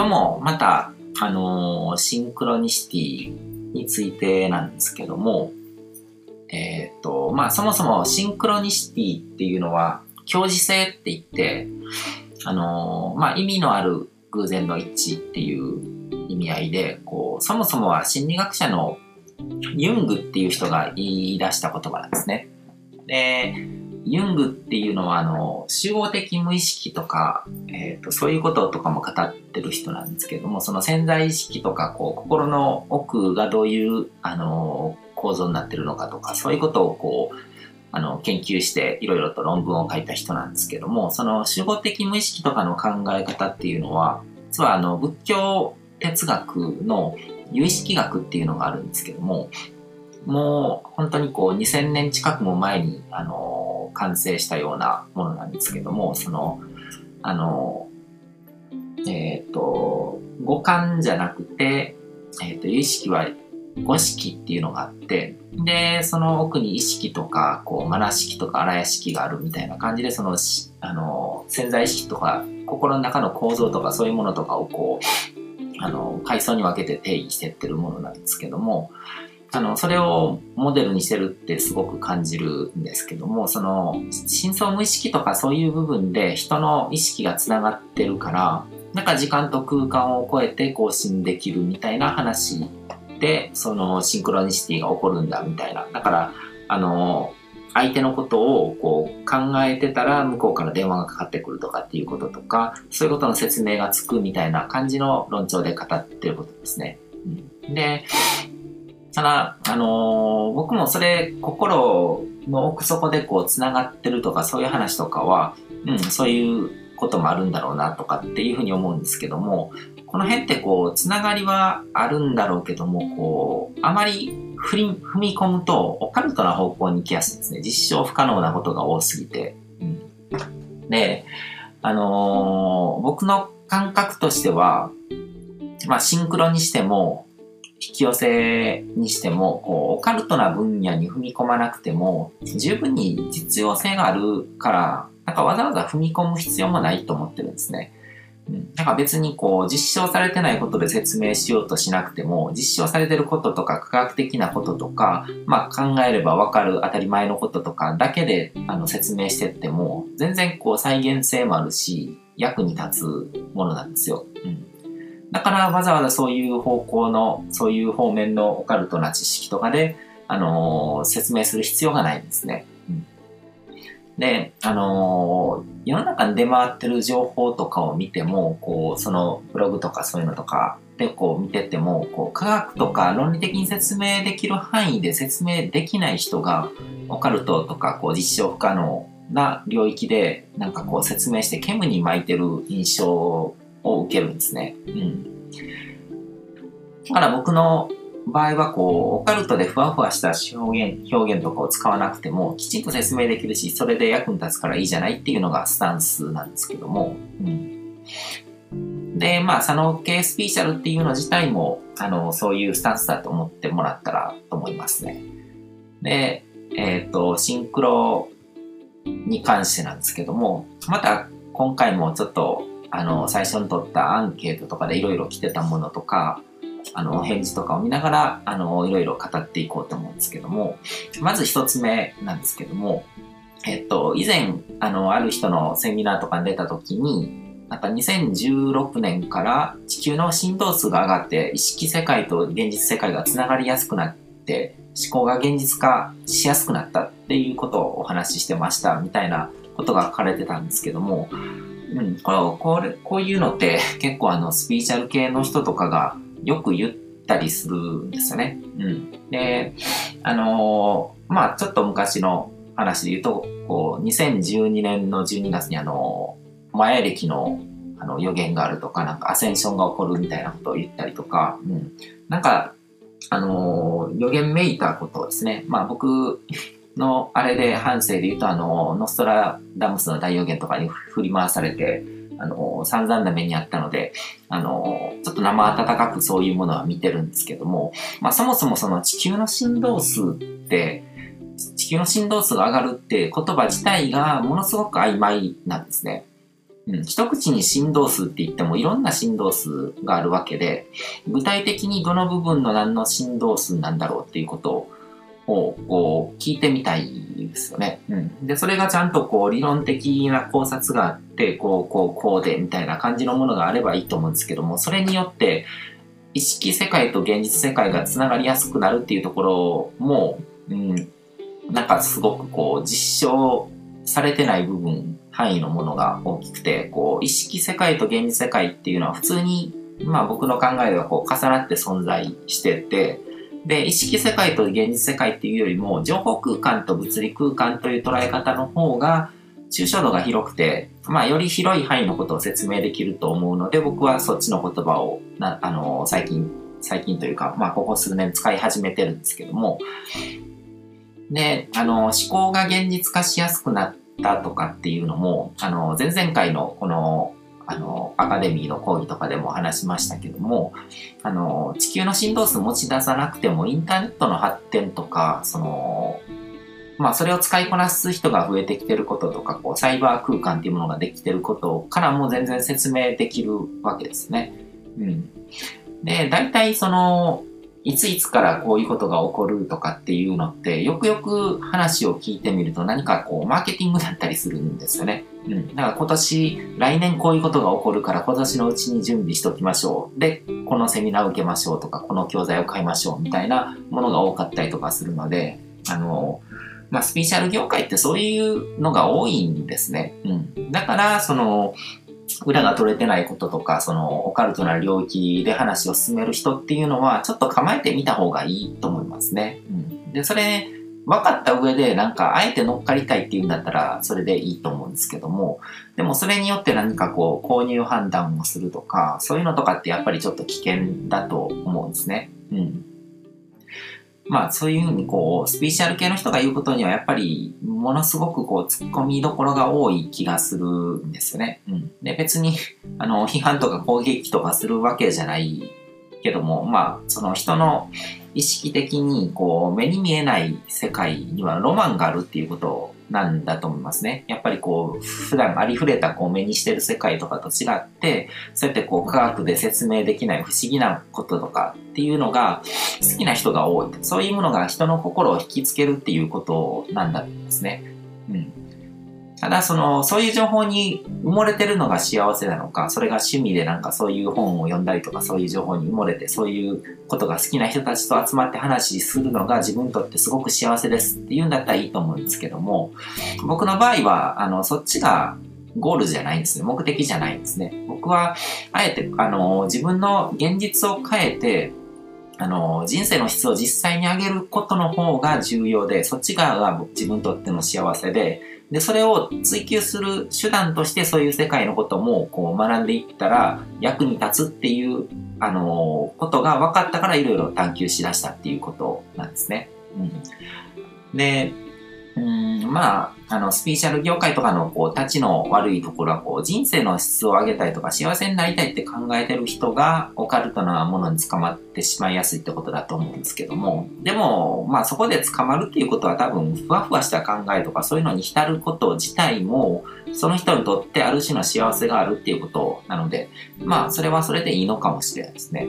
今日もまた、あのーシンクロニシティについてなんですけども、えっ、と、まあ、そもそもシンクロニシティっていうのは、共時性って言って、あのーまあ、意味のある偶然の一致っていう意味合いで、こう、そもそもは心理学者のユングっていう人が言い出した言葉なんですね。で、ユングっていうのは、あの、集合的無意識とか、えっ、と、そういうこととかも語ってる人なんですけども、その潜在意識とか、こう、心の奥がどういう、あの、構造になってるのかとか、そういうことをこう、あの、研究していろいろと論文を書いた人なんですけども、その集合的無意識とかの考え方っていうのは、実はあの、仏教哲学の有意識学っていうのがあるんですけども、もう本当にこう2000年近くも前に、あの、完成したようなものなんですけども、その、あの、えっ、と、五感じゃなくて、えっ、と、意識は五色っていうのがあって、で、その奥に意識とか、こう、マナ式とか荒屋式があるみたいな感じで、その、あの、潜在意識とか、心の中の構造とかそういうものとかをこう、あの、階層に分けて定義してってるものなんですけども、あの、それをモデルにしてるってすごく感じるんですけども、その、深層無意識とかそういう部分で人の意識がつながってるから、なんか時間と空間を超えて更新できるみたいな話で、そのシンクロニシティが起こるんだみたいな。だから、あの、相手のことをこう考えてたら向こうから電話がかかってくるとかっていうこととか、そういうことの説明がつくみたいな感じの論調で語ってることですね。で、ただ、あのー僕もそれ、心の奥底でこう、繋がってるとか、そういう話とかは、うん、そういうこともあるんだろうなとかっていうふうに思うんですけども、この辺ってこう、つながりはあるんだろうけども、こう、あまり踏み込むと、オカルトな方向に行きやすいですね。実証不可能なことが多すぎて。うん、で、あのー僕の感覚としては、まあ、シンクロにしても、引き寄せにしても、こう、オカルトな分野に踏み込まなくても、十分に実用性があるから、なんかわざわざ踏み込む必要もないと思ってるんですね。うん。だか別にこう、実証されてないことで説明しようとしなくても、実証されてることとか、科学的なこととか、まあ考えればわかる当たり前のこととかだけであの説明してっても、全然こう再現性もあるし、役に立つものなんですよ。うん。だからわざわざそういう方向の、そういう方面のオカルトな知識とかで、あのー説明する必要がないんですね。うんで、あのー世の中に出回ってる情報とかを見ても、こう、そのブログとかそういうのとかでこう見てても、こう、科学とか論理的に説明できる範囲で説明できない人が、オカルトとかこう実証不可能な領域で、なんかこう説明して煙に巻いてる印象を受けるんですね。うん。だから僕の場合はこう、オカルトでふわふわした表現、表現とかを使わなくても、きちんと説明できるし、それで役に立つからいいじゃないっていうのがスタンスなんですけども、うん。で、まあ、佐野系スピーシャルっていうの自体も、あの、そういうスタンスだと思ってもらったらと思いますね。で、えっ、と、シンクロに関してなんですけども、また今回もちょっと、あの、最初に取ったアンケートとかでいろいろ来てたものとか、あの、返事とかを見ながら、あの、いろいろ語っていこうと思うんですけども、まず一つ目なんですけども、えっと、以前、あの、ある人のセミナーとかに出た時に、なんか2016年から地球の振動数が上がって意識世界と現実世界がつながりやすくなって思考が現実化しやすくなったっていうことをお話ししてましたみたいなことが書かれてたんですけども、うん、ここれこういうのって結構あのスピーチャル系の人とかがよく言ったりするんですよね。うん、で、あのーまあちょっと昔の話で言うと、こう2012年の12月にあの前歴のあの予言があるとか、なんかアセンションが起こるみたいなことを言ったりとか、うん、なんか、あのー予言めいたことですね。まあ僕のあれで反省で言うと、あの、ノストラダムスの大予言とかに振り回されて、あの、散々な目にあったので、あの、ちょっと生温かくそういうものは見てるんですけども、まあそもそもその地球の振動数って、地球の振動数が上がるって言葉自体がものすごく曖昧なんですね。うん、一口に振動数って言ってもいろんな振動数があるわけで、具体的にどの部分の何の振動数なんだろうっていうことをこう聞いてみたいですよね。うん。で、それがちゃんとこう理論的な考察があって、こう、こう、こうでみたいな感じのものがあればいいと思うんですけども、それによって意識世界と現実世界がつながりやすくなるっていうところも、うん、なんかすごくこう実証されてない部分、範囲のものが大きくて、こう意識世界と現実世界っていうのは普通に、まあ僕の考えではこう重なって存在してて、で、意識世界と現実世界っていうよりも、情報空間と物理空間という捉え方の方が、抽象度が広くて、まあ、より広い範囲のことを説明できると思うので、僕はそっちの言葉を、なあの、最近、最近というか、まあ、ここ数年使い始めてるんですけども、で、あの、思考が現実化しやすくなったとかっていうのも、あの、前々回のこのあの、アカデミーの講義とかでも話しましたけども、あの、地球の振動数持ち出さなくても、インターネットの発展とか、その、まあ、それを使いこなす人が増えてきてることとか、こう、サイバー空間っていうものができてることからも全然説明できるわけですね。うん。で、大体その、いついつからこういうことが起こるとかっていうのって、よくよく話を聞いてみると何かこう、マーケティングだったりするんですよね。うん。だから今年、来年こういうことが起こるから今年のうちに準備しておきましょう。で、このセミナーを受けましょうとか、この教材を買いましょうみたいなものが多かったりとかするので、あの、まあ、スピーチャル業界ってそういうのが多いんですね。うん。だから、その、裏が取れてないこととか、そのオカルトな領域で話を進める人っていうのは、ちょっと構えてみた方がいいと思いますね。うん。で、それ、分かった上で、なんか、あえて乗っかりたいっていうんだったら、それでいいと思うんですけども、でもそれによって何かこう、購入判断をするとか、そういうのとかってやっぱりちょっと危険だと思うんですね。うん。まあそういうふうにこう、スピーシャル系の人が言うことにはやっぱりものすごくこう突っ込みどころが多い気がするんですよね。うん。で別にあの批判とか攻撃とかするわけじゃないけども、まあその人の意識的にこう目に見えない世界にはロマンがあるっていうことなんだと思いますね。やっぱりこう普段ありふれたこう目にしてる世界とかと違ってそうやってこう科学で説明できない不思議なこととかっていうのが好きな人が多い。そういうものが人の心を引きつけるっていうことなんだと思いますね。うん。ただ、その、そういう情報に埋もれてるのが幸せなのか、それが趣味でなんかそういう本を読んだりとか、そういう情報に埋もれて、そういうことが好きな人たちと集まって話するのが自分にとってすごく幸せですっていうんだったらいいと思うんですけども、僕の場合は、あの、そっちがゴールじゃないんですね。目的じゃないんですね。僕は、あえて、あの、自分の現実を変えて、あの、人生の質を実際に上げることの方が重要で、そっち側が自分にとっての幸せで、で、それを追求する手段としてそういう世界のこともこう学んでいったら役に立つっていう、あのことが分かったからいろいろ探求しだしたっていうことなんですね。うん。で、うん、まあ、あの、スピーチャル業界とかの、こう、立ちの悪いところは、こう、人生の質を上げたいとか、幸せになりたいって考えてる人が、オカルトなものに捕まってしまいやすいってことだと思うんですけども、でも、まあ、そこで捕まるっていうことは多分、ふわふわした考えとか、そういうのに浸ること自体も、その人にとってある種の幸せがあるっていうことなので、まあ、それはそれでいいのかもしれないですね。